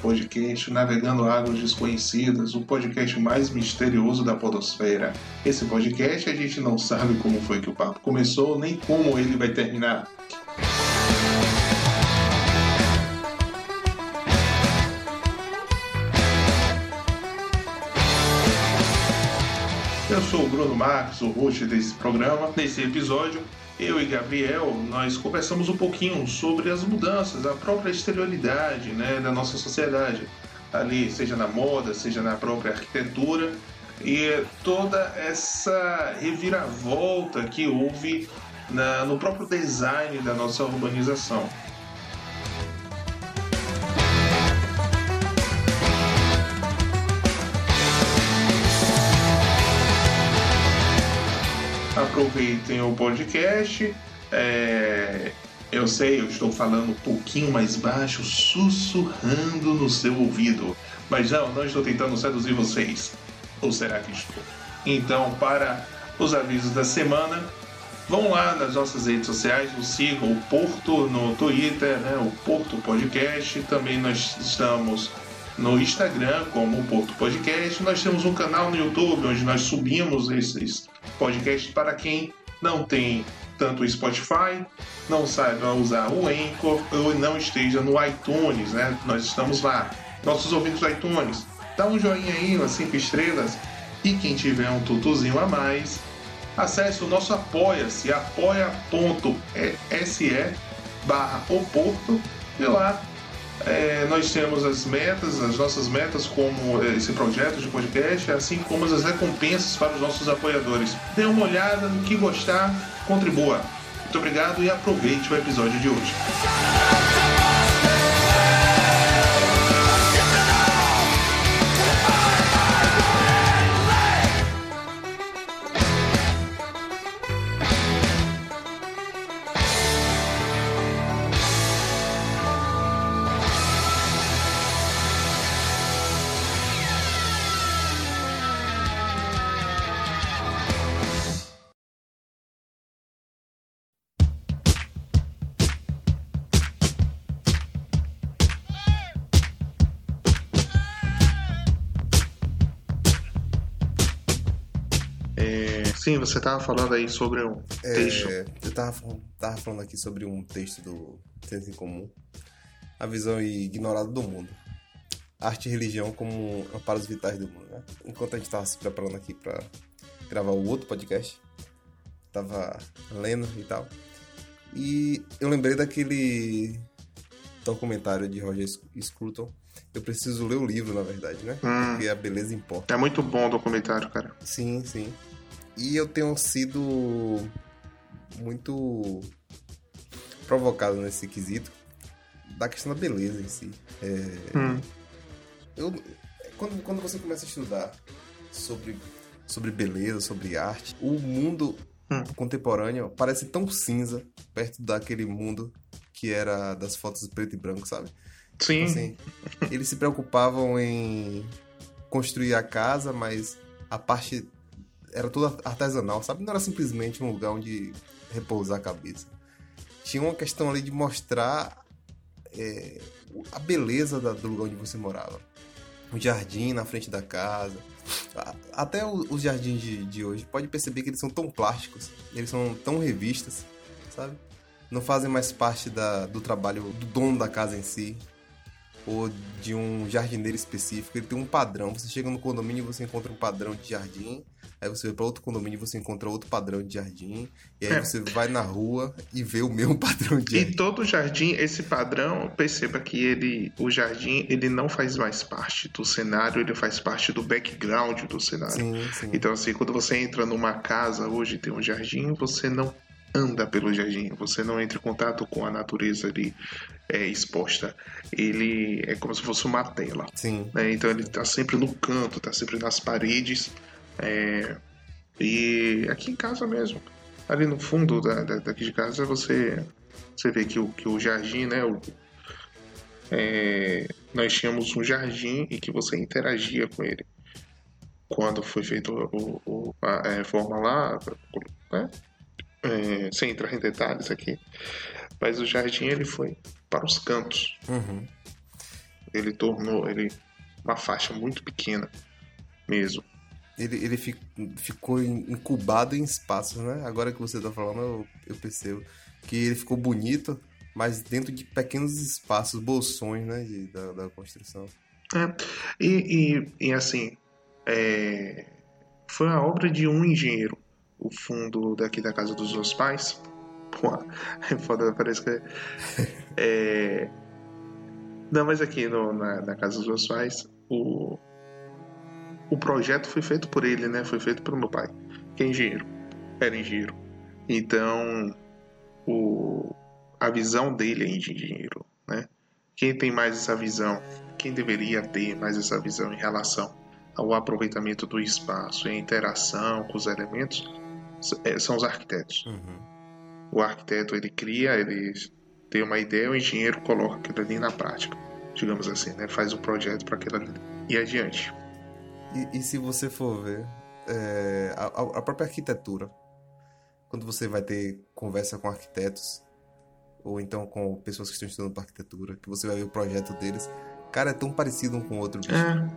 podcast Navegando Águas Desconhecidas, o podcast mais misterioso da podosfera. Esse podcast a gente não sabe como foi que o papo começou, nem como ele vai terminar. Eu sou o Bruno Marques, o host desse programa. Nesse episódio, eu e Gabriel, nós conversamos um pouquinho sobre as mudanças, a própria exterioridade né, da nossa sociedade. Ali, seja na moda, seja na própria arquitetura, e toda essa reviravolta que houve na- no próprio design da nossa urbanização. Aproveitem o podcast. É, eu sei, eu estou falando um pouquinho mais baixo, sussurrando no seu ouvido. Mas não, não estou tentando seduzir vocês. Ou será que estou? Então, para os avisos da semana, vão lá nas nossas redes sociais, nos sigam o Porto no Twitter, né, o Porto Podcast. Também nós estamos no Instagram como Porto Podcast. Nós temos um canal no YouTube onde nós subimos esses podcasts para quem não tem tanto o Spotify, não saiba usar o Anchor ou não esteja no iTunes, né? Nós estamos lá. Nossos ouvintes do iTunes, dá um joinha aí, umas 5 estrelas. E quem tiver um tutuzinho a mais, acesse o nosso apoia-se, apoia.se barra o Porto e lá é, nós temos as metas, as nossas metas como é, esse projeto de podcast, assim como as recompensas para os nossos apoiadores. Dê uma olhada no que gostar, contribua. Muito obrigado e aproveite o episódio de hoje. Você estava falando aí sobre texto. É, eu tava, fal- tava falando aqui sobre um texto do Senso em Comum, a visão ignorada do mundo. Arte e religião como amparos vitais do mundo, né? Enquanto a gente tava se preparando aqui pra gravar o outro podcast, tava lendo e tal, e eu lembrei daquele documentário de Roger Scruton. Eu preciso ler o livro, na verdade, né? Hum. Porque a beleza importa. É muito bom o documentário, cara. Sim, sim. E eu tenho sido muito provocado nesse quesito da questão da beleza em si. É, Hum, eu, quando, quando você começa a estudar sobre, sobre beleza, sobre arte, o mundo Hum. contemporâneo parece tão cinza perto daquele mundo que era das fotos preto e branco, sabe? sim, Assim, eles se preocupavam em construir a casa, mas a parte era toda artesanal, sabe? Não era simplesmente um lugar onde repousar a cabeça. Tinha uma questão ali de mostrar é, a beleza da- do lugar onde você morava. O jardim na frente da casa. Até os jardins de, de hoje, pode perceber que eles são tão plásticos, eles são tão revistas, sabe? Não fazem mais parte da, do trabalho do dono da casa em si ou de um jardineiro específico. Ele tem um padrão. Você chega no condomínio e você encontra um padrão de jardim. Aí você vai para outro condomínio e você encontra outro padrão de jardim. E aí É. você vai na rua e vê o mesmo padrão de E jardim. todo jardim, esse padrão, perceba que ele, o jardim, ele não faz mais parte do cenário, ele faz parte do background do cenário. Sim, sim. Então, assim, quando você entra numa casa hoje e tem um jardim, você não anda pelo jardim, você não entra em contato com a natureza ali é, exposta. Ele é como se fosse uma tela. Sim. né? Então ele tá sempre no canto, tá sempre nas paredes. é, E aqui em casa mesmo. Ali no fundo da, da- daqui de casa você Você vê que o, que o jardim, né? O, é, nós tínhamos um jardim e que você interagia com ele. Quando foi feita a, a reforma lá, né? É, sem entrar em detalhes aqui, mas o jardim ele foi para os cantos. Uhum. Ele tornou ele uma faixa muito pequena mesmo. Ele, ele fi- ficou incubado em espaços, né? Agora que você tá falando, eu, eu percebo que ele ficou bonito, mas dentro de pequenos espaços, bolsões, né? de- da, da construção. É, e, e, e assim, é, foi a obra de um engenheiro. O fundo daqui da casa dos meus pais. Pô, é foda, parece que. É, não, mas aqui no- na, na casa dos meus pais, o, o projeto foi feito por ele, né? Foi feito pelo meu pai, que é engenheiro. Era engenheiro. Então, o, a visão dele é engenheiro, né? Quem tem mais essa visão? Quem deveria ter mais essa visão em relação ao aproveitamento do espaço e a interação com os elementos são os arquitetos. Uhum. O arquiteto ele cria, ele tem uma ideia, o engenheiro coloca aquilo ali na prática, digamos assim, né? Faz o projeto para aquilo ali e adiante. E, e se você for ver, é, a, a- a própria arquitetura, quando você vai ter conversa com arquitetos, ou então com pessoas que estão estudando para arquitetura, que você vai ver o projeto deles, cara, é tão parecido um com o outro, bicho. É,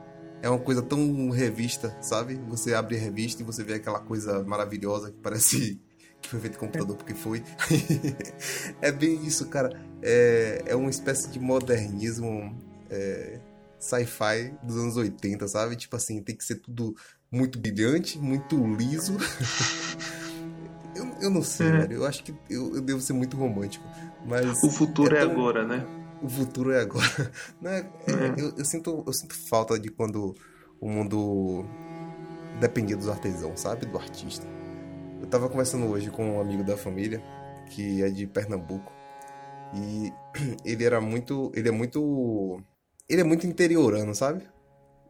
É uma coisa tão revista, sabe? Você abre a revista e você vê aquela coisa maravilhosa que parece que foi feito computador porque foi. é bem isso, cara. É, é uma espécie de modernismo é, sci-fi dos anos 80, sabe? Tipo assim, tem que ser tudo muito brilhante, muito liso. eu, eu não sei, É. velho. Eu acho que eu, eu devo ser muito romântico. Mas o futuro é, tão- agora, né? O futuro é agora. Não é- é- eu, eu sinto, eu sinto falta de quando o mundo dependia dos artesãos, sabe? Do artista. Eu tava conversando hoje com um amigo da família, que é de Pernambuco. E ele era muito. Ele é muito. Ele é muito interiorano, sabe?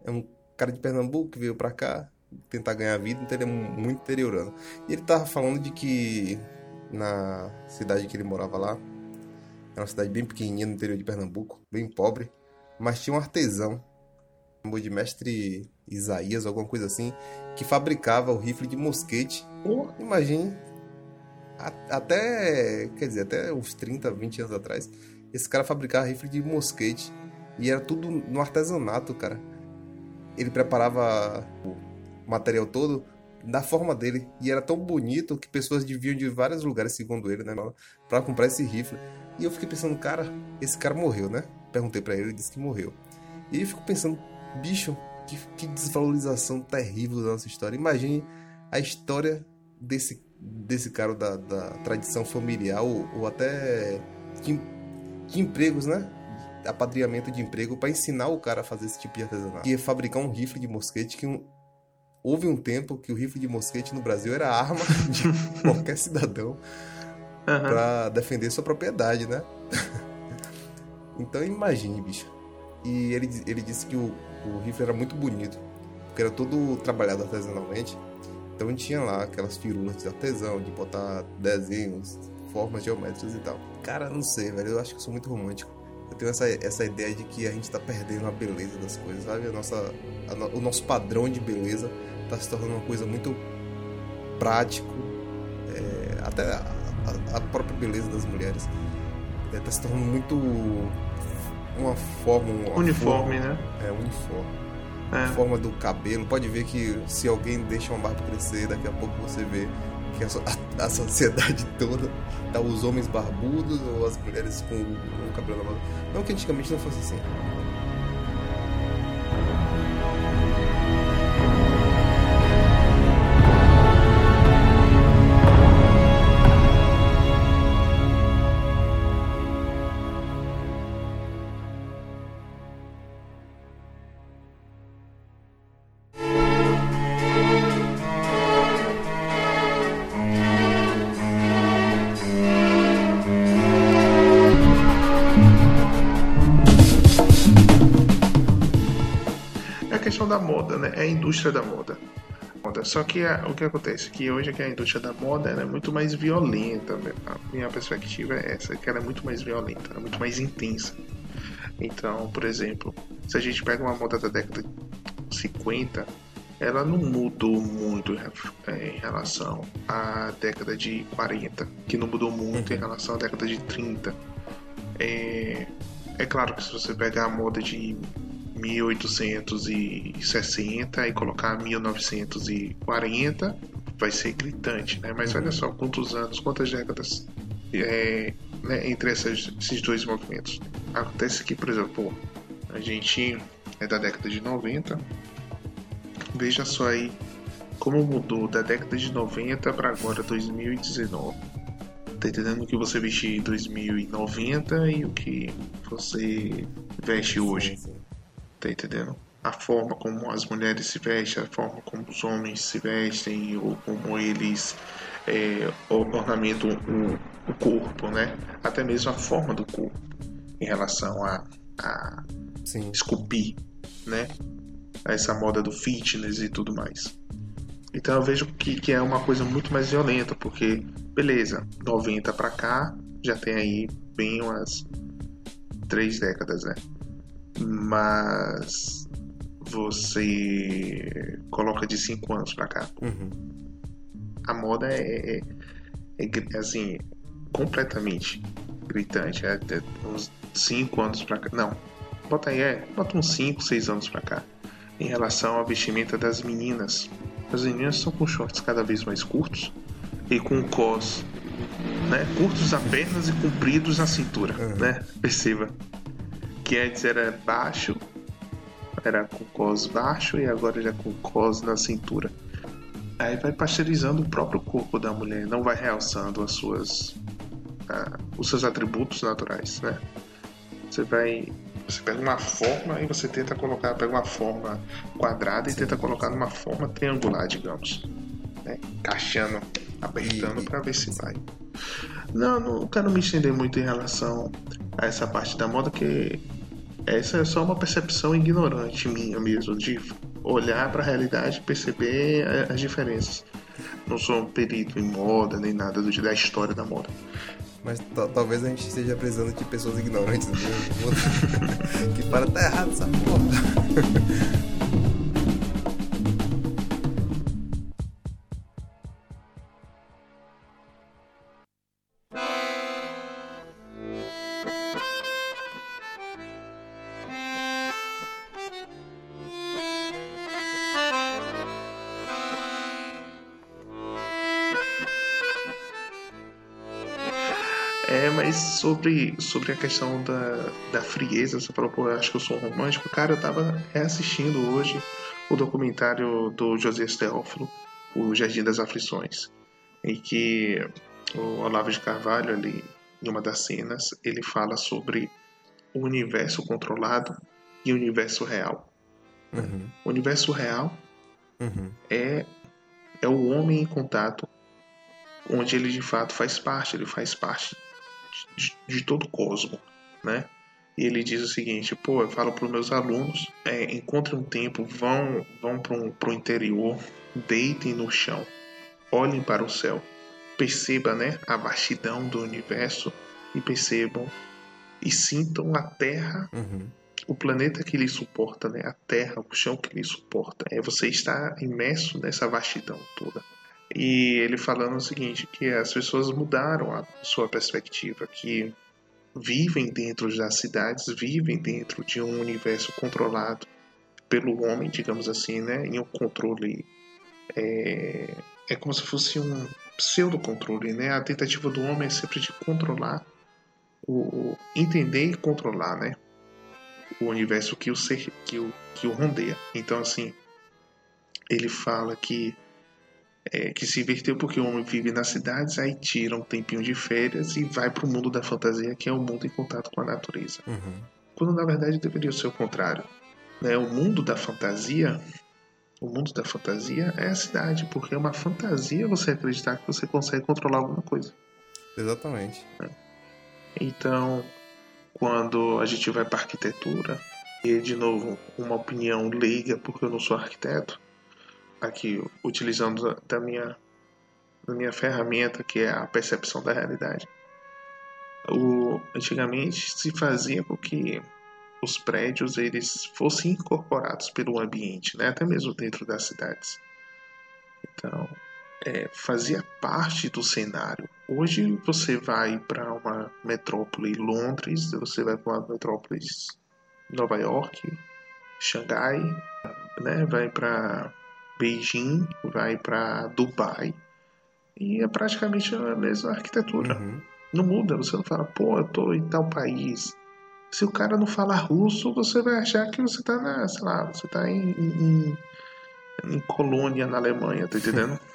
É um cara de Pernambuco que veio pra cá tentar ganhar vida, então ele é mu- muito interiorano. E ele tava falando de que na cidade que ele morava lá, era uma cidade bem pequenininha no interior de Pernambuco, bem pobre, mas tinha um artesão, chamou de mestre Isaías, alguma coisa assim, que fabricava o rifle de mosquete. Imagine, até, quer dizer, até uns 30, 20 anos atrás, esse cara fabricava rifle de mosquete e era tudo no artesanato, cara. Ele preparava o material todo da forma dele e era tão bonito que pessoas deviam de vários lugares, segundo ele, né, para comprar esse rifle. E eu fiquei pensando, cara, esse cara morreu, né? Perguntei pra ele, ele disse que morreu. E eu fico pensando, bicho, que, que desvalorização terrível da nossa história. Imagine a história desse, desse cara da, da tradição familiar ou, ou até de, de empregos, né? Apadrinhamento de emprego para ensinar o cara a fazer esse tipo de artesanato. E fabricar um rifle de mosquete que um- houve um tempo que o rifle de mosquete no Brasil era arma de qualquer cidadão Aham. pra defender sua propriedade, né? então imagine, bicho. E ele, ele disse que o, o rifle era muito bonito, porque era todo trabalhado artesanalmente. Então tinha lá aquelas firulas de artesão, de botar desenhos, formas geométricas e tal. Cara, não sei, velho, eu acho que eu sou muito romântico. Eu tenho essa, essa ideia de que a gente tá perdendo a beleza das coisas, sabe? A nossa, a no- o nosso padrão de beleza tá se tornando uma coisa muito prático, é, até a, a- a própria beleza das mulheres é, tá se tornando muito uma forma uma Uniforme, né? forma- é uniforme a É. forma do cabelo pode ver que se alguém deixa uma barba crescer daqui a pouco você vê que a, a- a sociedade toda tá os homens barbudos ou as mulheres com, com o cabelo na mão não que antigamente não fosse assim né? É a indústria da moda. Só que a- o que acontece? Que hoje é que a indústria da moda é muito mais violenta. né? A minha perspectiva é essa, que ela é muito mais violenta, ela é muito mais intensa. Então, por exemplo, se a gente pega uma moda da década de 50, ela não mudou muito é, em relação à década de 40, que não mudou muito em relação à década de 30. É, é claro que se você pegar a moda de 1860 e colocar 1940, vai ser gritante, né? Mas olha só, quantos anos, quantas décadas é, né, entre essas- esses dois movimentos. Acontece que, por exemplo, a gente é da década de 90, veja só aí como mudou da década de 90 para agora 2019. Tá entendendo o que você vestia em 2090 e o que você veste hoje? Sim, sim. Tá entendendo? A forma como as mulheres se vestem, a forma como os homens se vestem, ou como eles é, ornamentam o, o corpo, né? Até mesmo a forma do corpo em relação a, a Sim. esculpir, né? Essa moda do fitness e tudo mais. Então eu vejo que, que é uma coisa muito mais violenta, porque, beleza, 90 pra cá já tem aí bem umas três décadas, né? Mas você coloca de 5 anos pra cá. Uhum. A moda é, é- é gri- assim, completamente gritante. É, é uns 5 anos pra cá. Não, bota aí, é, bota uns 5, 6 anos pra cá. Em relação à vestimenta das meninas. As meninas estão com shorts cada vez mais curtos e com cos, né? Curtos nas pernas e compridos na cintura, Uhum. né? Perceba. Que antes era baixo, era com cos baixo e agora já com cos na cintura. Aí vai pasteurizando o próprio corpo da mulher, não vai realçando as suas, ah, os seus atributos naturais, né? Você vai, você pega uma forma e você tenta colocar, pega uma forma quadrada e tenta colocar numa forma triangular, digamos, né? Encaixando, apertando para ver se vai. Não, não quero me estender muito em relação a essa parte da moda, que essa é só uma percepção ignorante minha mesmo, de olhar para a realidade e perceber a- as diferenças. Não sou um perito em moda nem nada do, da história da moda. Mas ta- talvez a gente esteja precisando de pessoas ignorantes no mundo. que para tá errado essa porra. sobre, sobre a questão da, da frieza, você falou, pô, acho que eu sou um romântico. Cara, eu tava reassistindo hoje o documentário do Josias Teófilo, O Jardim das Aflições, em que o Olavo de Carvalho, ali, em uma das cenas, ele fala sobre o universo controlado e o universo real. Uhum, O universo real uhum, é, é o homem em contato, onde ele de fato faz parte, ele faz parte de, de todo o cosmo, né? E ele diz o seguinte, pô, eu falo para os meus alunos, é, encontrem um tempo, vão, vão para o interior, deitem no chão, olhem para o céu, percebam né, a vastidão do universo e percebam e sintam a Terra uhum. o planeta que lhe suporta, né? A Terra, o chão que lhe suporta. É você está imerso nessa vastidão toda. E ele falando o seguinte, que as pessoas mudaram a sua perspectiva, que vivem dentro das cidades, vivem dentro de um universo controlado pelo homem, digamos assim, né? Em um controle é, é como se fosse um pseudo controle, né? A tentativa do homem é sempre de controlar o, o entender e controlar, né? o universo que o, ser, que o, que o rondeia. Então, assim, ele fala que é, que se inverteu porque o homem vive nas cidades, aí tira um tempinho de férias e vai para o mundo da fantasia, que é o mundo em contato com a natureza. Uhum. Quando na verdade deveria ser o contrário. Né? O mundo da fantasia, o mundo da fantasia é a cidade, porque é uma fantasia você acreditar que você consegue controlar alguma coisa. Exatamente. Então, quando a gente vai para arquitetura, e de novo, uma opinião leiga, porque eu não sou arquiteto, aqui utilizando da- minha, da minha ferramenta, que é a percepção da realidade. O, antigamente se fazia com que os prédios eles fossem incorporados pelo ambiente, né? até mesmo dentro das cidades. Então, é, fazia parte do cenário. Hoje você vai para uma metrópole Londres, você vai para uma metrópole Nova York, Xangai, né? vai para Beijing, vai para Dubai. E é praticamente a mesma arquitetura. Uhum. Não muda, você não fala, pô, eu tô em tal país. Se o cara não fala russo, você vai achar que você tá na, sei lá, você tá em, em, em colônia na Alemanha, tá entendendo?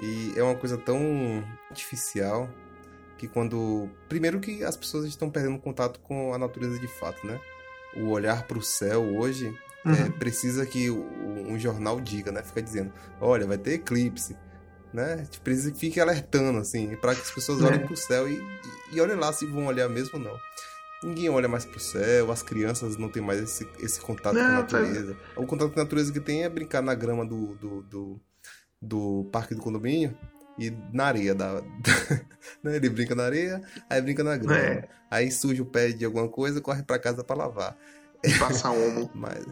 E é uma coisa tão artificial que quando. Primeiro que as pessoas estão perdendo contato com a natureza de fato, né? O olhar para o céu hoje é, Uhum. precisa que um jornal diga, né? Fica dizendo, olha, vai ter eclipse, né? Tipo, Precisa que fique alertando, assim, para que as pessoas É. olhem para o céu e, e, olhem lá se vão olhar mesmo ou não. Ninguém olha mais pro céu, as crianças não têm mais esse, esse contato com a Não, tá- natureza. O contato com a natureza que tem é brincar na grama do, do, do, do parque do condomínio e na areia. Da, né? Ele brinca na areia, aí brinca na grama. É. Aí suja o pé de alguma coisa, corre pra casa pra lavar. E passa homo. Mas.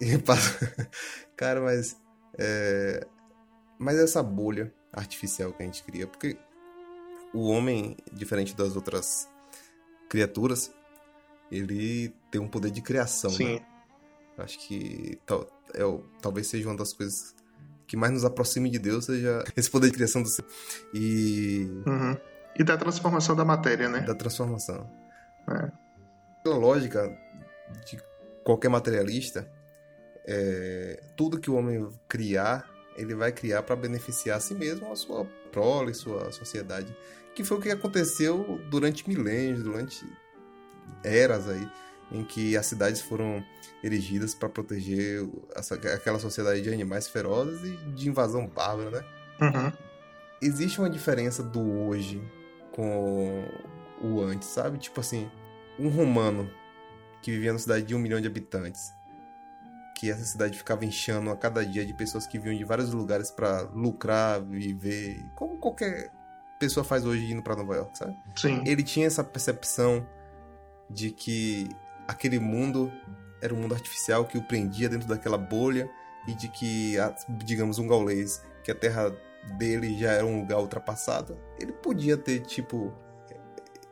Cara, mas. é, Mas essa bolha artificial que a gente cria, porque o homem, diferente das outras criaturas, ele tem um poder de criação. né? Sim. Acho que tal- é o- talvez seja uma das coisas que mais nos aproxime de Deus, seja esse poder de criação do ser e Uhum. E da transformação da matéria, né? da transformação. É. Pela lógica de qualquer materialista, é, tudo que o homem criar, ele vai criar para beneficiar a si mesmo, a sua prole, sua sociedade. Que foi o que aconteceu durante milênios, durante eras aí, em que as cidades foram erigidas para proteger essa- aquela sociedade de animais ferozes e de invasão bárbara, né? Uhum. existe uma diferença do hoje com o antes, sabe? Tipo assim, um romano que vivia numa cidade de um milhão de habitantes, que essa cidade ficava enchendo a cada dia de pessoas que vinham de vários lugares pra lucrar, viver, como qualquer pessoa faz hoje indo pra Nova York, sabe? Sim. Ele tinha essa percepção de que aquele mundo era um mundo artificial que o prendia dentro daquela bolha e de que, digamos, um gaulês, que a terra dele já era um lugar ultrapassado, ele podia ter, tipo,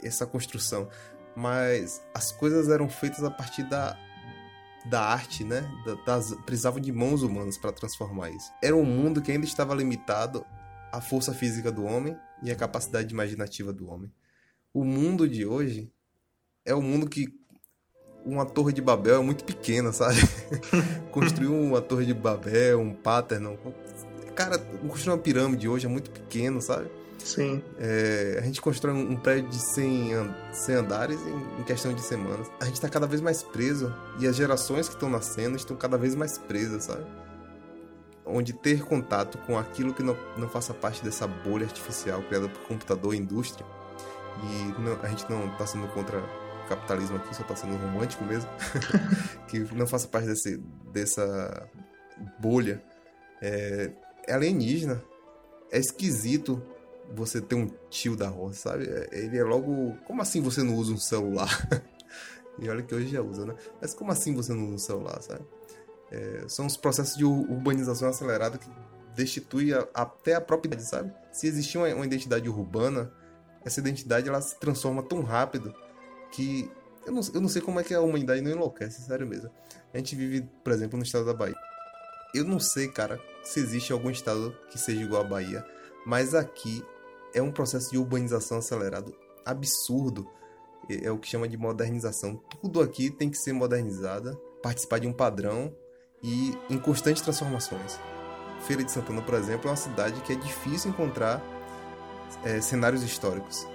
essa construção. Mas as coisas eram feitas a partir da, da arte, né? Da- Das, precisavam de mãos humanas para transformar isso. Era um mundo que ainda estava limitado à força física do homem e à capacidade imaginativa do homem. O mundo de hoje é o mundo que uma torre de Babel é muito pequena, sabe? Construir uma torre de Babel, um Paternon. Cara, construir uma pirâmide hoje é muito pequeno, sabe? Sim. É, a gente constrói um prédio de 100, an- 100 andares em, em questão de semanas. A gente tá cada vez mais preso e as gerações que estão nascendo estão cada vez mais presas, sabe? Onde ter contato com aquilo que não, não faça parte dessa bolha artificial criada por computador e indústria. E não- a gente não tá sendo contra o capitalismo aqui, só tá sendo romântico mesmo. que não faça parte desse, dessa bolha. É, é alienígena. É esquisito você ter um tio da roça, sabe? É- Ele é logo. Como assim você não usa um celular? e olha que hoje já usa, né? Mas como assim você não usa um celular, sabe? É, são os processos de ur- urbanização acelerada que destitui a- até a própria sabe? Se existia uma, uma identidade urbana, essa identidade ela se transforma tão rápido que eu não, eu não sei como é que a humanidade não enlouquece, sério mesmo. A gente vive, por exemplo, no estado da Bahia. Eu não sei, cara, se existe algum estado que seja igual à Bahia, mas aqui é um processo de urbanização acelerado absurdo. É o que chama de modernização. Tudo aqui tem que ser modernizada, participar de um padrão e em constantes transformações. Feira de Santana, por exemplo, é uma cidade que é difícil encontrar é, cenários históricos.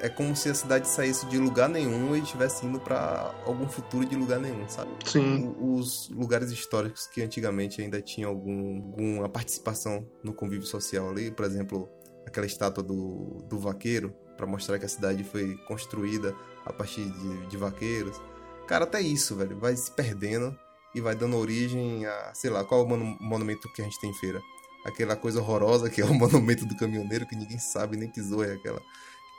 É como se a cidade saísse de lugar nenhum e estivesse indo para algum futuro de lugar nenhum, sabe? Sim. Os lugares históricos que antigamente ainda tinham algum, alguma participação no convívio social ali, por exemplo, aquela estátua do, do vaqueiro, para mostrar que a cidade foi construída a partir de, de vaqueiros. Cara, até isso, velho, vai se perdendo e vai dando origem a, sei lá, qual é o monu- monumento que a gente tem em feira? Aquela coisa horrorosa que é o monumento do caminhoneiro, que ninguém sabe nem que zoa é aquela.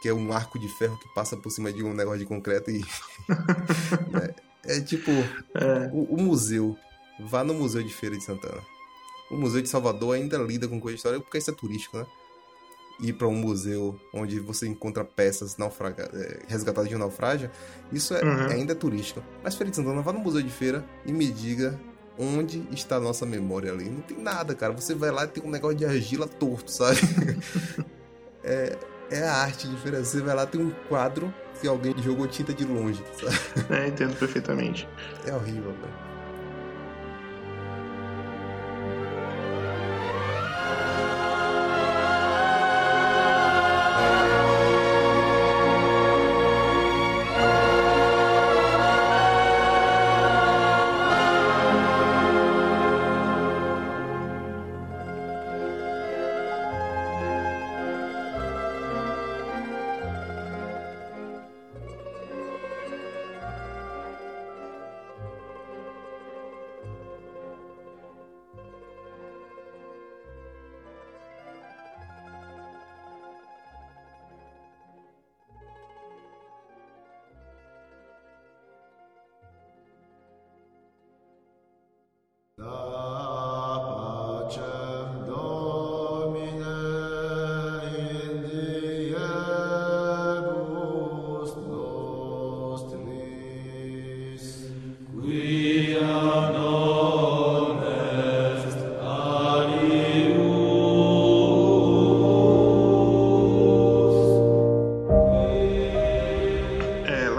Que é um arco de ferro que passa por cima de um negócio de concreto e. é, é tipo. O, o museu. Vá no Museu de Feira de Santana. O Museu de Salvador ainda lida com coisa histórica porque isso é turístico, né? Ir para um museu onde você encontra peças naufraga, é, resgatadas de um naufrágio, isso é, Uhum. ainda é turístico. Mas de Santana, vá no Museu de Feira e me diga onde está a nossa memória ali. Não tem nada, cara. Você vai lá e tem um negócio de argila torto, sabe? é, é a arte de feira. Você vai lá tem um quadro que alguém jogou tinta de longe, sabe? É, entendo perfeitamente. É horrível, velho.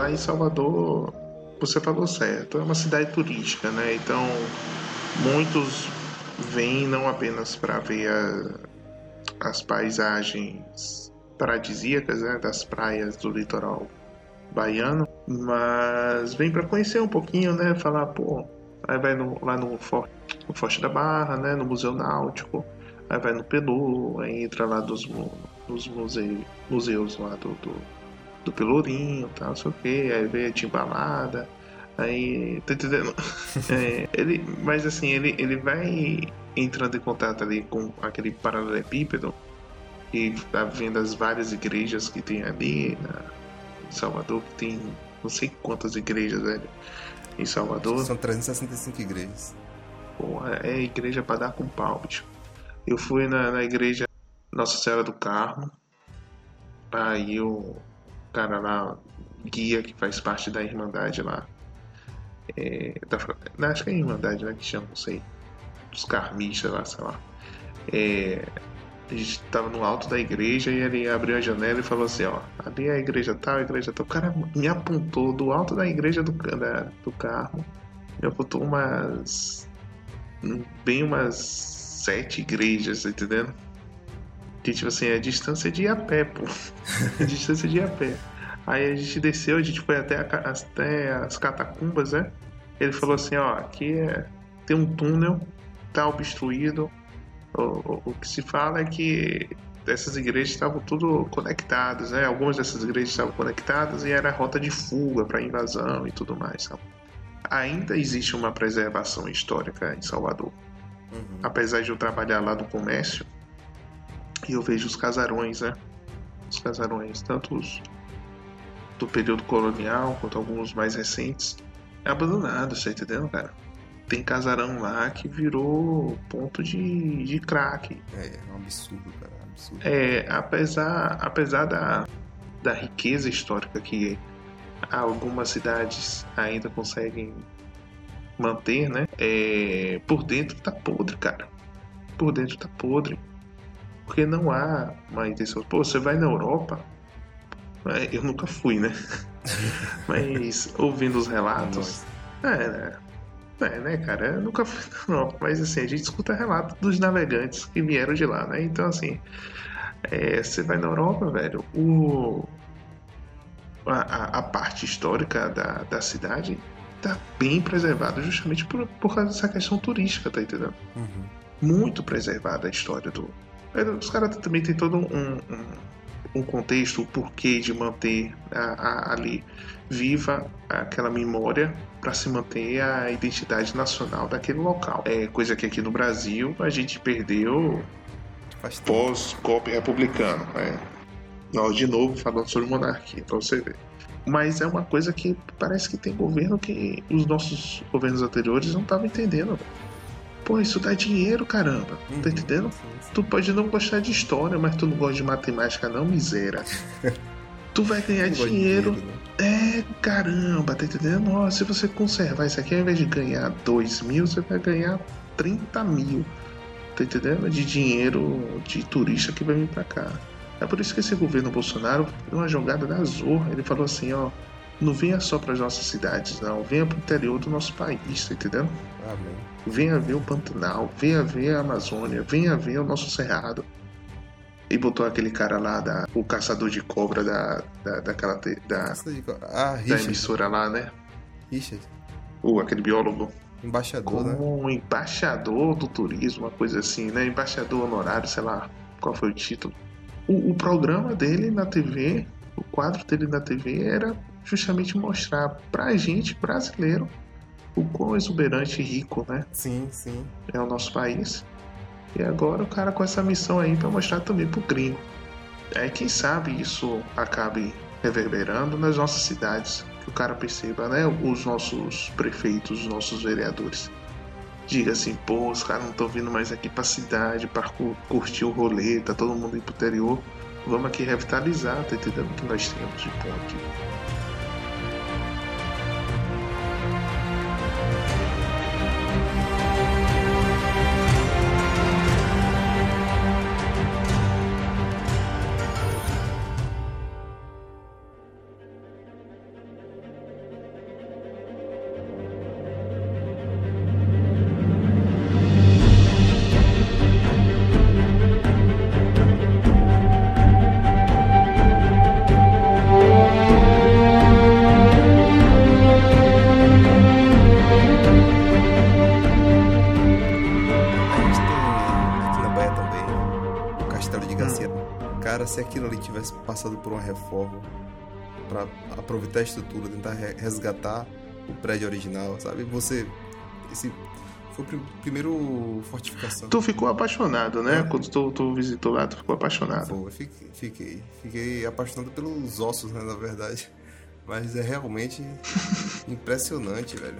Lá em Salvador, você falou certo, é uma cidade turística, né? Então, muitos vêm não apenas para ver a- as paisagens paradisíacas, né, das praias do litoral baiano, mas vem para conhecer um pouquinho, né? Falar, pô, aí vai no- lá no Forte, no Forte da Barra, né? No Museu Náutico, aí vai no Peru, aí entra lá nos muse- museus lá do- do, do Pelourinho, tal, não sei o que, aí veio a Timbalada, aí. Tá entendendo? É, ele, mas assim, ele, ele vai entrando em contato ali com aquele paralelepípedo e tá vendo as várias igrejas que tem ali na, em Salvador, que tem não sei quantas igrejas, velho, em Salvador. São 365 igrejas. Porra, é igreja pra dar com pau, bicho. Eu fui na, na igreja Nossa Senhora do Carmo. Aí o cara lá, guia que faz parte da Irmandade lá. É, da, não, acho que é a Irmandade, né? Que chama, não sei. Dos carmistas lá, sei lá. É, a gente tava no alto da igreja e ele abriu a janela e falou assim, ó, ali é a igreja tal, a igreja tal. O cara me apontou do alto da igreja do, da, do Carmo. Me apontou umas bem umas sete igrejas, tá entendendo? Que tipo assim, a distância de ir a pé, pô. a distância de ir a pé. Aí a gente desceu, a gente foi até, a até as catacumbas, né? Ele falou assim, ó, aqui é, tem um túnel, tá obstruído. O, o, o que se fala é que essas igrejas estavam tudo conectadas, né? Algumas dessas igrejas estavam conectadas e era rota de fuga para invasão e tudo mais, sabe? Ainda existe uma preservação histórica em Salvador Uhum. apesar de eu trabalhar lá no comércio, e eu vejo os casarões, né? Os casarões, tanto os do período colonial quanto alguns mais recentes, é abandonado, você tá entendendo, cara? Tem casarão lá que virou ponto de, de crack. É, é um absurdo, cara. É um absurdo. É, apesar, apesar da, da riqueza histórica que algumas cidades ainda conseguem manter, né? É, por dentro tá podre, cara. Por dentro tá podre. Porque não há uma intenção. Pô, você vai na Europa. é, Eu nunca fui, né? Mas ouvindo os relatos. É, né? É, né, cara? Eu nunca fui na Europa, mas assim, a gente escuta relatos dos navegantes que vieram de lá, né? Então, assim, é, você vai na Europa, velho, o, a, a- a parte histórica da, da cidade tá bem preservada justamente por, por causa dessa questão turística, tá entendendo? Uhum. Muito preservada a história do. Os caras também tem todo um, um- um contexto, o porquê de manter a- a- ali viva aquela memória para se manter a identidade nacional daquele local. É coisa que aqui no Brasil a gente perdeu pós-golpe republicano. É. Ó, de novo, falando sobre monarquia, pra você ver. Mas é uma coisa que parece que tem governo que os nossos governos anteriores não estavam entendendo. Pô, isso dá dinheiro, caramba. Uhum. Tá entendendo? Sim, sim. Tu pode não gostar de história, mas tu não gosta de matemática, não, miséria. tu vai ganhar de dinheiro. né? É, caramba, tá entendendo? Ó, se você conservar isso aqui, ao invés de ganhar 2 mil, você vai ganhar 30 mil. Tá entendendo? De dinheiro de turista que vai vir pra cá. É por isso que esse governo Bolsonaro deu uma jogada da Zorra. Ele falou assim, ó. Não venha só para as nossas cidades, não. Venha pro interior do nosso país, tá entendendo? Amém. Venha ver o Pantanal, venha ver a Amazônia, venha ver o nosso Cerrado. E botou aquele cara lá, da, o caçador de cobra da, da, daquela, da, Ah, da emissora lá, né? Richard. Ou aquele biólogo. Embaixador, né? Como embaixador do turismo, uma coisa assim, né? Embaixador honorário, sei lá qual foi o título. O, o programa dele na TV, o quadro dele na TV era justamente mostrar pra gente, brasileiro, o quão exuberante e rico, né? Sim, sim. é o nosso país. E agora o cara com essa missão aí para mostrar também pro gringo. É, quem sabe isso acabe reverberando nas nossas cidades, que o cara perceba, né? Os nossos prefeitos, os nossos vereadores. Diga assim, pô, os caras não estão vindo mais aqui pra cidade para curtir o rolê, tá todo mundo indo pro interior. Vamos aqui revitalizar, tá entendendo o que nós temos de bom aqui. Passado por uma reforma pra aproveitar a estrutura, tentar re- resgatar o prédio original, sabe? Você. Esse foi o prim- primeiro fortificação. Tu ficou apaixonado, né? Quando tu, tu visitou lá, tu ficou apaixonado. Pô, fiquei, fiquei, fiquei apaixonado pelos ossos, né, na verdade. Mas é realmente impressionante, velho.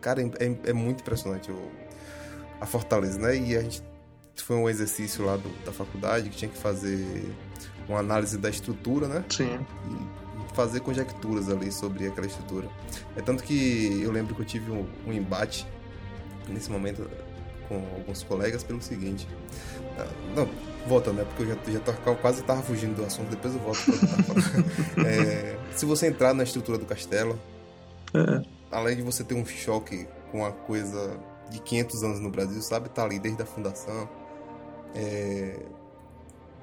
Cara, é, é- é muito impressionante o, a Fortaleza, né? E a gente foi um exercício lá do- da faculdade que tinha que fazer uma análise da estrutura, né? Sim. e fazer conjecturas ali sobre aquela estrutura. É tanto que eu lembro que eu tive um, um embate nesse momento com alguns colegas pelo seguinte. Ah, Não, voltando, né? Porque eu já, já tô- quase tava fugindo do assunto, depois eu volto pra tava. É, se você entrar na estrutura do castelo, É. além de você ter um choque com a coisa de 500 anos no Brasil, sabe? Tá ali desde a fundação. É...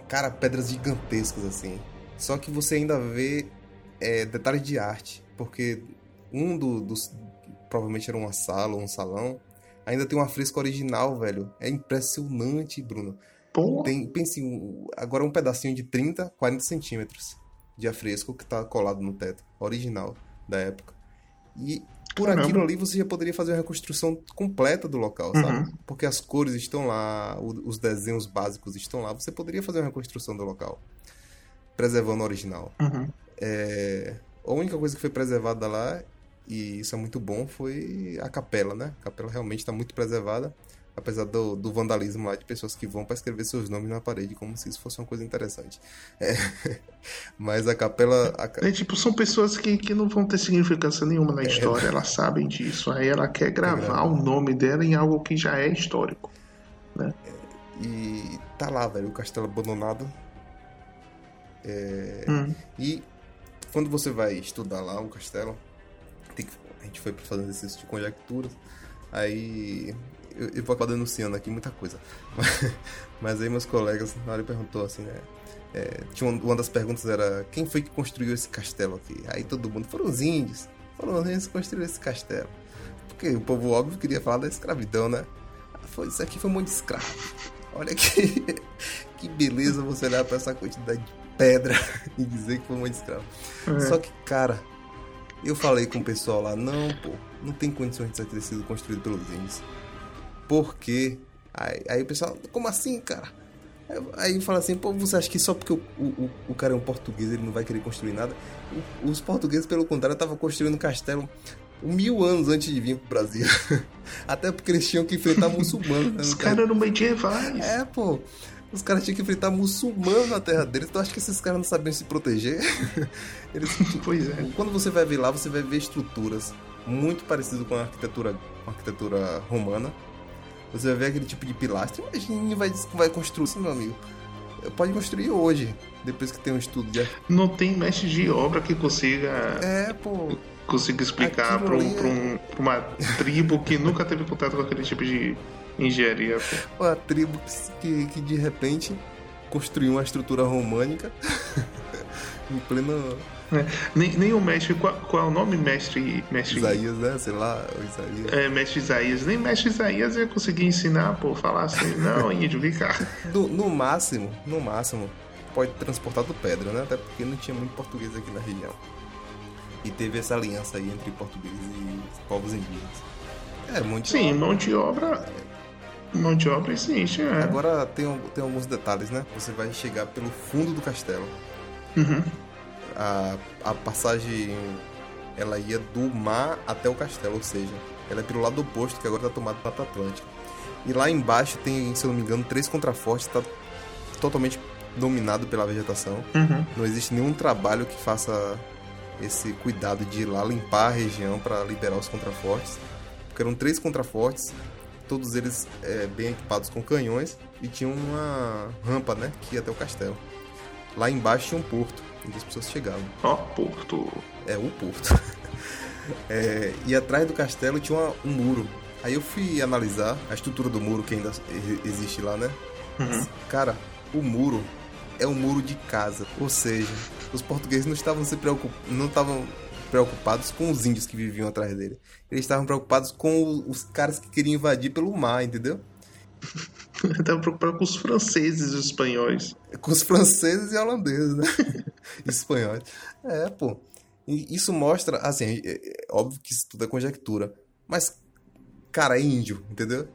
Cara, pedras gigantescas assim. Só que você ainda vê é, detalhes de arte, porque um do- dos. Provavelmente era uma sala ou um salão. Ainda tem uma fresca original, velho. É impressionante, Bruno. Pô, Tem, pense, agora um pedacinho de 30, 40 centímetros de afresco que tá colado no teto, original da época. E por Caramba. aquilo ali você já poderia fazer uma reconstrução completa do local, sabe? Uhum. Porque as cores estão lá, os desenhos básicos estão lá, você poderia fazer uma reconstrução do local, preservando o original. Uhum. É, a única coisa que foi preservada lá, e isso é muito bom, foi a capela, né? A capela realmente está muito preservada, apesar do, do vandalismo lá de pessoas que vão para escrever seus nomes na parede, como se isso fosse uma coisa interessante. É, mas a capela. a É, tipo, são pessoas que, que não vão ter significância nenhuma na história, elas sabem disso. Aí ela quer gravar gravar. o nome dela em algo que já é histórico. E tá lá, velho, o castelo abandonado. Hum. E quando você vai estudar lá o castelo, a gente foi fazendo exercício de conjecturas, aí eu, eu vou acabar denunciando aqui muita coisa. Mas, mas aí meus colegas na hora perguntou assim, né? é, tinha uma, uma das perguntas era quem foi que construiu esse castelo aqui? Aí todo mundo foram os índios, foram os índios que construíram esse castelo. Porque o povo óbvio queria falar da escravidão, né? Ah, Foi, isso aqui foi um monte de escravo. Olha que, que beleza você olhar pra essa quantidade de pedra e dizer que foi mãe de escravo. Só que, cara, eu falei com o pessoal lá, não, pô, não tem condições de ter sido construído pelos índios. Por quê? Aí, aí o pessoal, como assim, cara? Aí fala assim, pô, você acha que só porque o, o, o cara é um português ele não vai querer construir nada? Os portugueses, pelo contrário, estavam construindo um castelo mil anos antes de vir pro Brasil. Até porque eles tinham que enfrentar muçulmanos. né, Os caras eram medievais. é, pô. Os caras tinham que enfrentar muçulmano na terra deles. Tu acha que esses caras não sabiam se proteger? Eles, Pois é. quando você vai ver lá, você vai ver estruturas muito parecidas com a arquitetura, com a arquitetura romana. Você vai ver aquele tipo de pilastre. Imagina, vai, vai construir isso, meu amigo. Pode construir hoje, depois que tem um estudo de. Não tem mestre de obra que consiga, É, pô. consiga explicar pra, um, é- um- uma tribo que nunca teve contato com aquele tipo de engenharia. pô. A tribo que, que de repente construiu uma estrutura românica em pleno É, Nem, nem o mestre. Qual, qual é o nome? Mestre. mestre Isaías, né? Sei lá, Isaías. É, mestre Isaías. Nem mestre Isaías ia conseguir ensinar, pô, falar assim, não, índio, vem cá. Do- no máximo, no máximo, pode ter transportado pedra, né? Até porque não tinha muito português aqui na região. E teve essa aliança aí entre portugueses e povos indígenas. É, muito Sim, mão de obra. Mão de obra existe, é. Agora tem, tem alguns detalhes, né? Você vai chegar pelo fundo do castelo. Uhum. A, a passagem ela ia do mar até o castelo, ou seja, ela é pelo lado oposto que agora está tomado pela Mata Atlântica. E lá embaixo tem, se eu não me engano, três contrafortes, está totalmente dominado pela vegetação. Uhum. Não existe nenhum trabalho que faça esse cuidado de ir lá limpar a região para liberar os contrafortes. Porque eram três contrafortes, todos eles é, bem equipados com canhões e tinha uma rampa, né, que ia até o castelo. Lá embaixo tinha um porto, onde as pessoas chegavam. Ó, Porto. É, o porto. É, e atrás do castelo tinha uma- um muro. Aí eu fui analisar a estrutura do muro que ainda existe lá, né? Uhum. Cara, o muro é um muro de casa. Ou seja, os portugueses não estavam se preocup... não estavam preocupados com os índios que viviam atrás dele. Eles estavam preocupados com os caras que queriam invadir pelo mar, entendeu? Tava preocupado com os franceses e os espanhóis. Com os franceses e holandeses, né? Espanhóis. É, pô. E isso mostra, assim, é, é óbvio que isso tudo é conjectura. Mas, cara, é índio, entendeu?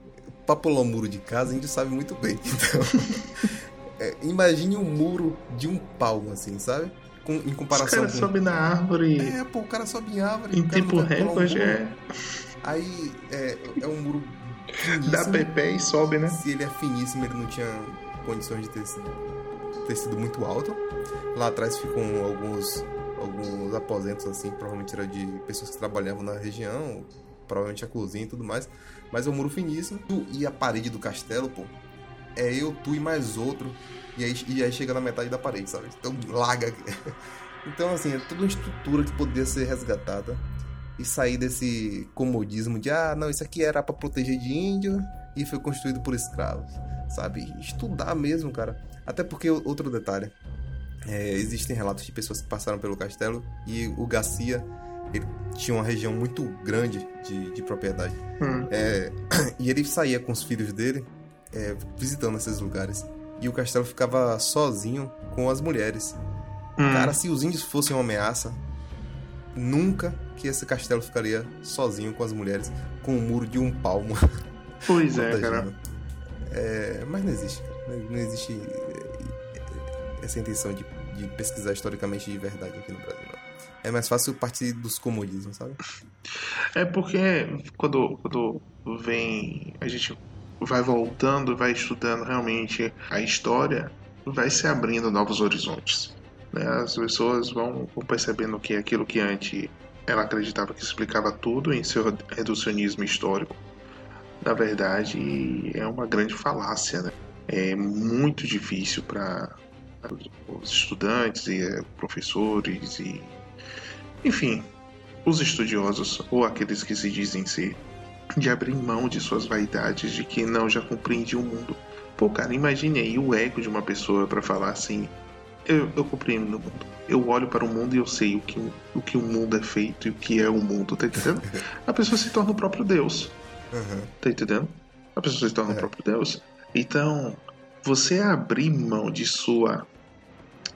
Pra pular um muro de casa, índio sabe muito bem. Então, é, imagine um muro de um palmo, assim, sabe? Com- em comparação caras com... sobem na árvore É, pô, o cara sobe em árvore. em o cara tempo um recorde, muro. é. Aí, é, é um muro Dá finíssimo. pé e sobe, né? Se ele é finíssimo, ele não tinha condições de ter sido, ter sido muito alto. Lá atrás ficam alguns, alguns aposentos, assim, provavelmente era de pessoas que trabalhavam na região, provavelmente a cozinha e tudo mais. Mas é um muro finíssimo. E a parede do castelo, pô, é eu, tu e mais outro. E aí, e aí chega na metade da parede, sabe? Então larga. Então, assim, é toda uma estrutura que poderia ser resgatada e sair desse comodismo de ah, não, isso aqui era pra proteger de índio e foi construído por escravos, sabe? Estudar mesmo, cara. Até porque outro detalhe, é, existem relatos de pessoas que passaram pelo castelo e o Garcia ele tinha uma região muito grande de, de propriedade Hum. É, e ele saía com os filhos dele é, visitando esses lugares e o castelo ficava sozinho com as mulheres. Hum. Cara, se os índios fossem uma ameaça, nunca que esse castelo ficaria sozinho com as mulheres, com um muro de um palmo. Pois é, cara. É, mas não existe, cara. Não, existe é, essa intenção de, de pesquisar historicamente de verdade aqui no Brasil, não. É mais fácil partir dos comodismos, sabe? É porque quando, quando vem. A gente vai voltando, vai estudando realmente a história, vai se abrindo novos horizontes. né? As pessoas vão, vão percebendo que aquilo que antes ela acreditava que explicava tudo em seu reducionismo histórico, na verdade é uma grande falácia. Né? É muito difícil para os estudantes e eh, professores e enfim os estudiosos ou aqueles que se dizem ser de abrir mão de suas vaidades de que não já compreendi o mundo. Pô, cara, imagine aí o ego de uma pessoa para falar assim: eu, eu compreendo o mundo. Eu olho para o mundo e eu sei o que, o que o mundo é feito e o que é o mundo, tá entendendo? A pessoa se torna o próprio Deus, Uhum. tá entendendo? A pessoa se torna É. o próprio Deus. Então, você abrir mão de sua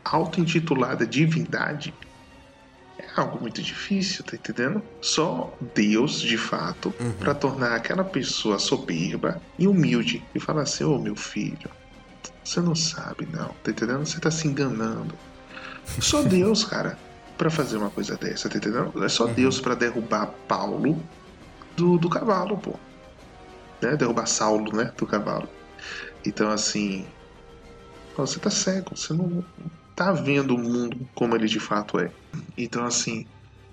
auto-intitulada divindade é algo muito difícil, tá entendendo? Só Deus, de fato, Uhum. pra tornar aquela pessoa soberba e humilde e falar assim: Ô meu filho, você não sabe, não, tá entendendo? Você tá se enganando. Só Deus, cara, pra fazer uma coisa dessa, tá entendendo? É só Deus pra derrubar Paulo do, do cavalo, pô. Né? Derrubar Saulo, né? Do cavalo. Então, assim, você tá cego, você não tá vendo o mundo como ele de fato é. Então, assim,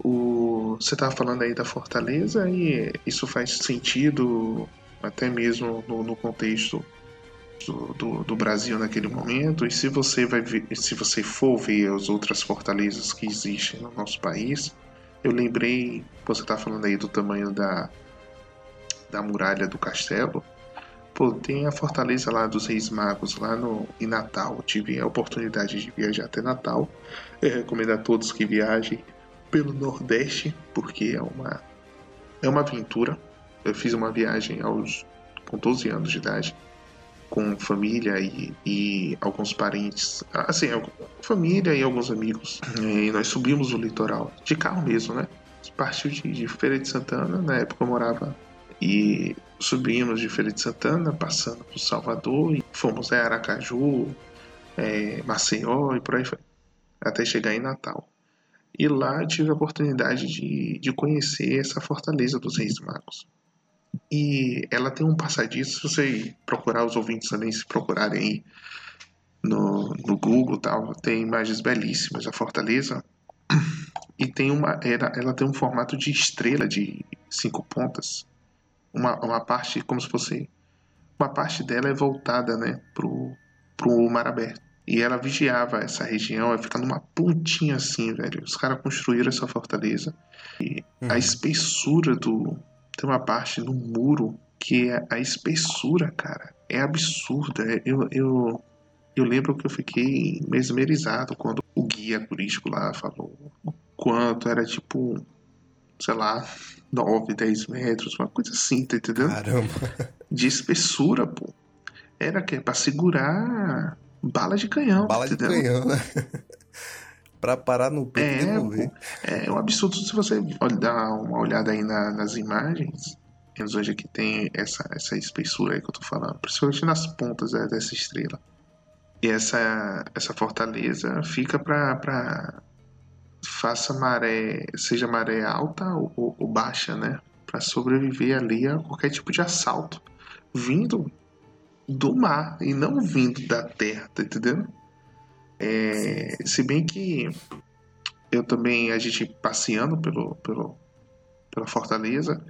o... você tava falando aí da fortaleza e isso faz sentido até mesmo no, no contexto do, do, do Brasil naquele momento. E se você vai ver, se você for ver as outras fortalezas que existem no nosso país, eu lembrei, você tá falando aí do tamanho da, da muralha do castelo. Pô, tem a fortaleza lá dos Reis Magos, lá no, em Natal. Eu tive a oportunidade de viajar até Natal. Eu recomendo a todos que viajem pelo Nordeste, porque é uma, é uma aventura. Eu fiz uma viagem aos, com 12 anos de idade, com família e, e alguns parentes. Assim, família e alguns amigos. E nós subimos o litoral, de carro mesmo, né? Partiu de, de Feira de Santana, na época eu morava e subimos de Feira de Santana, passando por Salvador, e fomos a Aracaju, é, Maceió e por aí foi, até chegar em Natal. E lá tive a oportunidade de, de conhecer essa fortaleza dos Reis Magos. E ela tem um passadiço, se você procurar, os ouvintes também, se procurarem aí no, no Google tal, tem imagens belíssimas da fortaleza. E tem uma, ela, ela tem um formato de estrela de cinco pontas. Uma, uma parte como se fosse uma parte dela é voltada né pro, pro mar aberto. E ela vigiava essa região ela fica numa pontinha assim velho. Os caras construíram essa fortaleza. E a espessura do tem uma parte no muro que é a espessura cara é absurda É- eu, eu eu lembro que eu fiquei mesmerizado quando o guia turístico lá falou o quanto era tipo sei lá 9, 10 metros, uma coisa assim, tá entendendo? Caramba. De espessura, pô. Era que pra segurar bala de canhão, Bala de canhão, né? Pra parar no peito e É, devolver. pô. É um absurdo se você dar uma olhada aí na- nas imagens. Temos hoje aqui tem essa, essa espessura aí que eu tô falando, principalmente nas pontas né, dessa estrela. E essa, essa fortaleza fica pra, pra faça maré, seja maré alta ou, ou- ou baixa, né? Pra sobreviver ali a qualquer tipo de assalto vindo do mar e não vindo da terra, tá entendendo? É, se bem que eu também, a gente passeando pelo, pelo, pela fortaleza,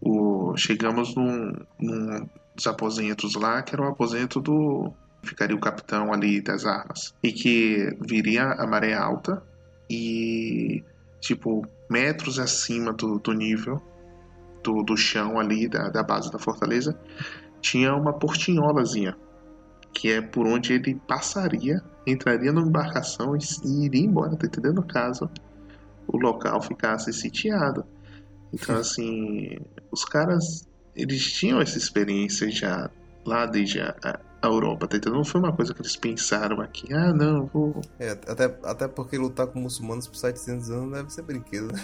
o, chegamos num, num dos aposentos lá, que era o aposento do. Ficaria o capitão ali das armas. E que viria a maré alta e, tipo, metros acima do, do nível do, do chão ali, da, da base da fortaleza, tinha uma portinholazinha, que é por onde ele passaria, entraria numa embarcação e, iria embora, tá entendendo? Caso o local ficasse sitiado. Então, assim, os caras, eles tinham essa experiência já lá desde a, a- a Europa, tá entendendo? Não foi uma coisa que eles pensaram aqui, ah, não, vou É, até, até porque lutar com muçulmanos por 700 anos deve ser brinquedo, né?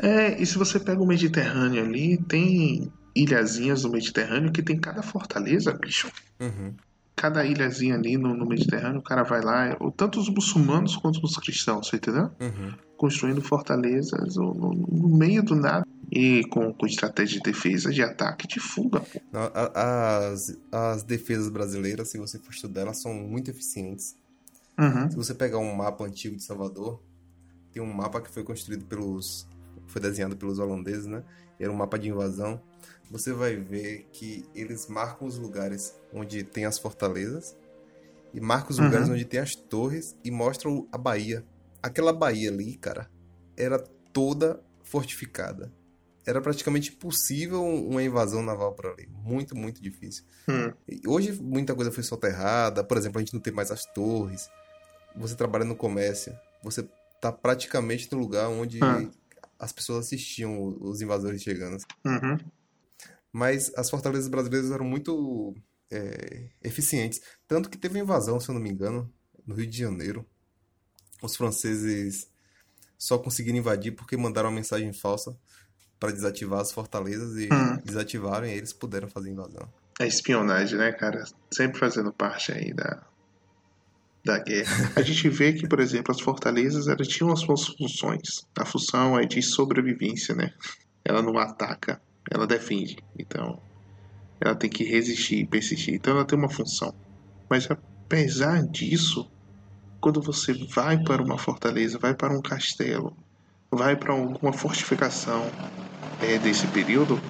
É, e se você pega o Mediterrâneo ali, tem ilhazinhas no Mediterrâneo que tem cada fortaleza, bicho. Uhum. Cada ilhazinha ali no, no Mediterrâneo, o cara vai lá, ou tanto os muçulmanos quanto os cristãos, você entendeu? Uhum. Construindo fortalezas no, no- meio do nada. E com, com estratégia de defesa, de ataque, de fuga, pô. As, as defesas brasileiras, se você for estudar, elas são muito eficientes. Uhum. Se você pegar um mapa antigo de Salvador, tem um mapa que foi construído pelos. foi desenhado pelos holandeses, né? Era um mapa de invasão. Você vai ver que eles marcam os lugares onde tem as fortalezas e marcam os Uhum. lugares onde tem as torres e mostram a Bahia. Aquela Bahia ali, cara, era toda fortificada. Era praticamente impossível uma invasão naval por ali. Muito, muito difícil. Hum. Hoje muita coisa foi soterrada, por exemplo, a gente não tem mais as torres. Você trabalha no comércio, você tá praticamente no lugar onde Ah. as pessoas assistiam os invasores chegando. Uhum. Mas as fortalezas brasileiras eram muito é, eficientes. Tanto que teve invasão, se eu não me engano, no Rio de Janeiro. Os franceses só conseguiram invadir porque mandaram uma mensagem falsa para desativar as fortalezas e Hum. desativaram e eles puderam fazer invasão. A espionagem, né, cara? Sempre fazendo parte aí da, da guerra. A gente vê que, por exemplo, as fortalezas elas tinham as suas funções. A função é de sobrevivência, né? Ela não ataca, ela defende. Então, ela tem que resistir e persistir. Então, ela tem uma função. Mas, apesar disso, quando você vai para uma fortaleza, vai para um castelo, vai para alguma fortificação é, desse período,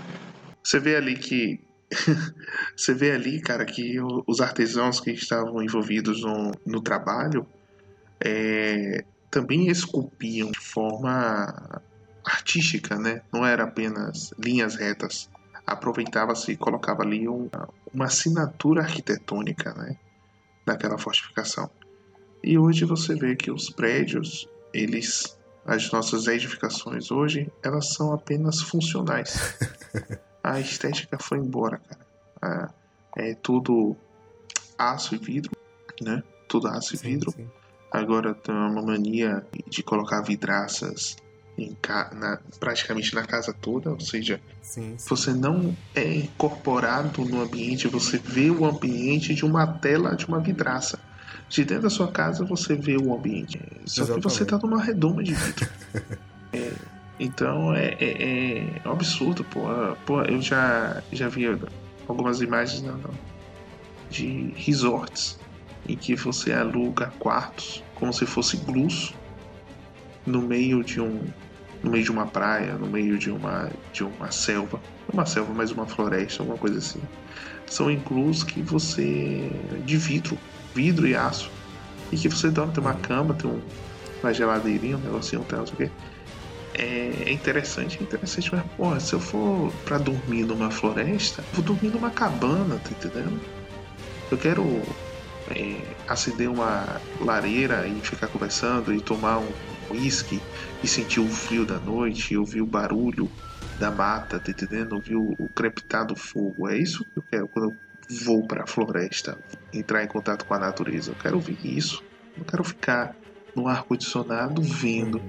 você vê ali que você vê ali, cara, que os artesãos que estavam envolvidos no, no trabalho é, também esculpiam de forma artística, né? Não era apenas linhas retas. Aproveitava-se e colocava ali um- uma assinatura arquitetônica, né? Naquela fortificação. E hoje você vê que os prédios, eles, as nossas edificações hoje, elas são apenas funcionais. A estética foi embora, cara. É tudo aço e vidro, né? Tudo aço e Sim, vidro. sim. Agora tem uma mania de colocar vidraças na- praticamente na casa toda, ou seja, Sim, sim. você não é incorporado no ambiente, você vê o ambiente de uma tela de uma vidraça. De dentro da sua casa você vê o ambiente. Só que você Exatamente. tá numa redoma de vidro. É, então é, é- é um absurdo, pô. Ah, Pô, eu já, já vi algumas imagens não, não, de resorts em que você aluga quartos como se fosse glus no meio de um no meio de uma praia, no meio de uma de uma selva, uma selva, mas uma floresta, alguma coisa assim. São iglus que você de vidro, vidro e aço, e que você dorme, tem uma cama, tem um, uma geladeirinha, um negocinho, tem não sei o quê. É, é interessante, é interessante, mas porra, se eu for pra dormir numa floresta, vou dormir numa cabana, tá entendendo? Eu quero é, acender uma lareira e ficar conversando e tomar um whisky e sentir o frio da noite, ouvir o barulho da mata, tá entendendo? Ouvir o, crepitar do fogo. É isso que eu quero quando eu vou pra floresta, entrar em contato com a natureza. Eu quero ouvir isso. Não quero ficar no ar-condicionado vendo.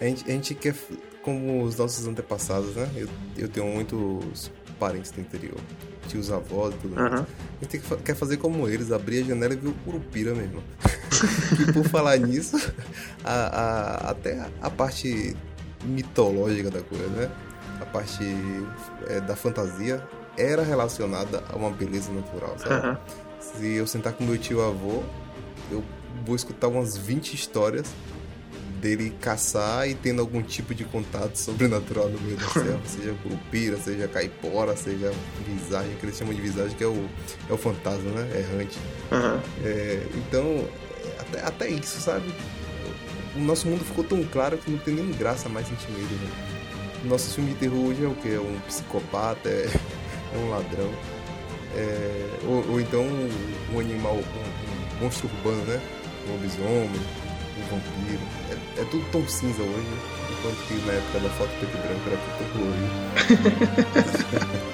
A gente, a gente quer, como os nossos antepassados, né? Eu, eu tenho muitos parentes do interior, tios avós e tudo mais. A gente tem que quer fazer como eles, abrir a janela e ver o curupira mesmo. e por falar nisso, a, a- até a, parte mitológica da coisa, né? A parte é, da fantasia era relacionada a uma beleza natural, sabe? Aham. Se eu sentar com meu tio avô, eu vou escutar umas 20 histórias dele caçar e tendo algum tipo de contato sobrenatural no meio da selva, seja curupira, seja caipora, seja visagem, que eles chamam de visagem, que é o, é o fantasma, né? Errante. Aham. É, então, até, até isso, sabe? O nosso mundo ficou tão claro que não tem nem graça mais sentir medo, né? O nosso filme de terror hoje é o quê? É um psicopata, é, é um ladrão. É, ou, ou então um animal, um, um monstro urbano, né? Um lobisomem, um vampiro. É, é tudo tão cinza hoje, enquanto que na época da foto preto e branco era tudo colorido.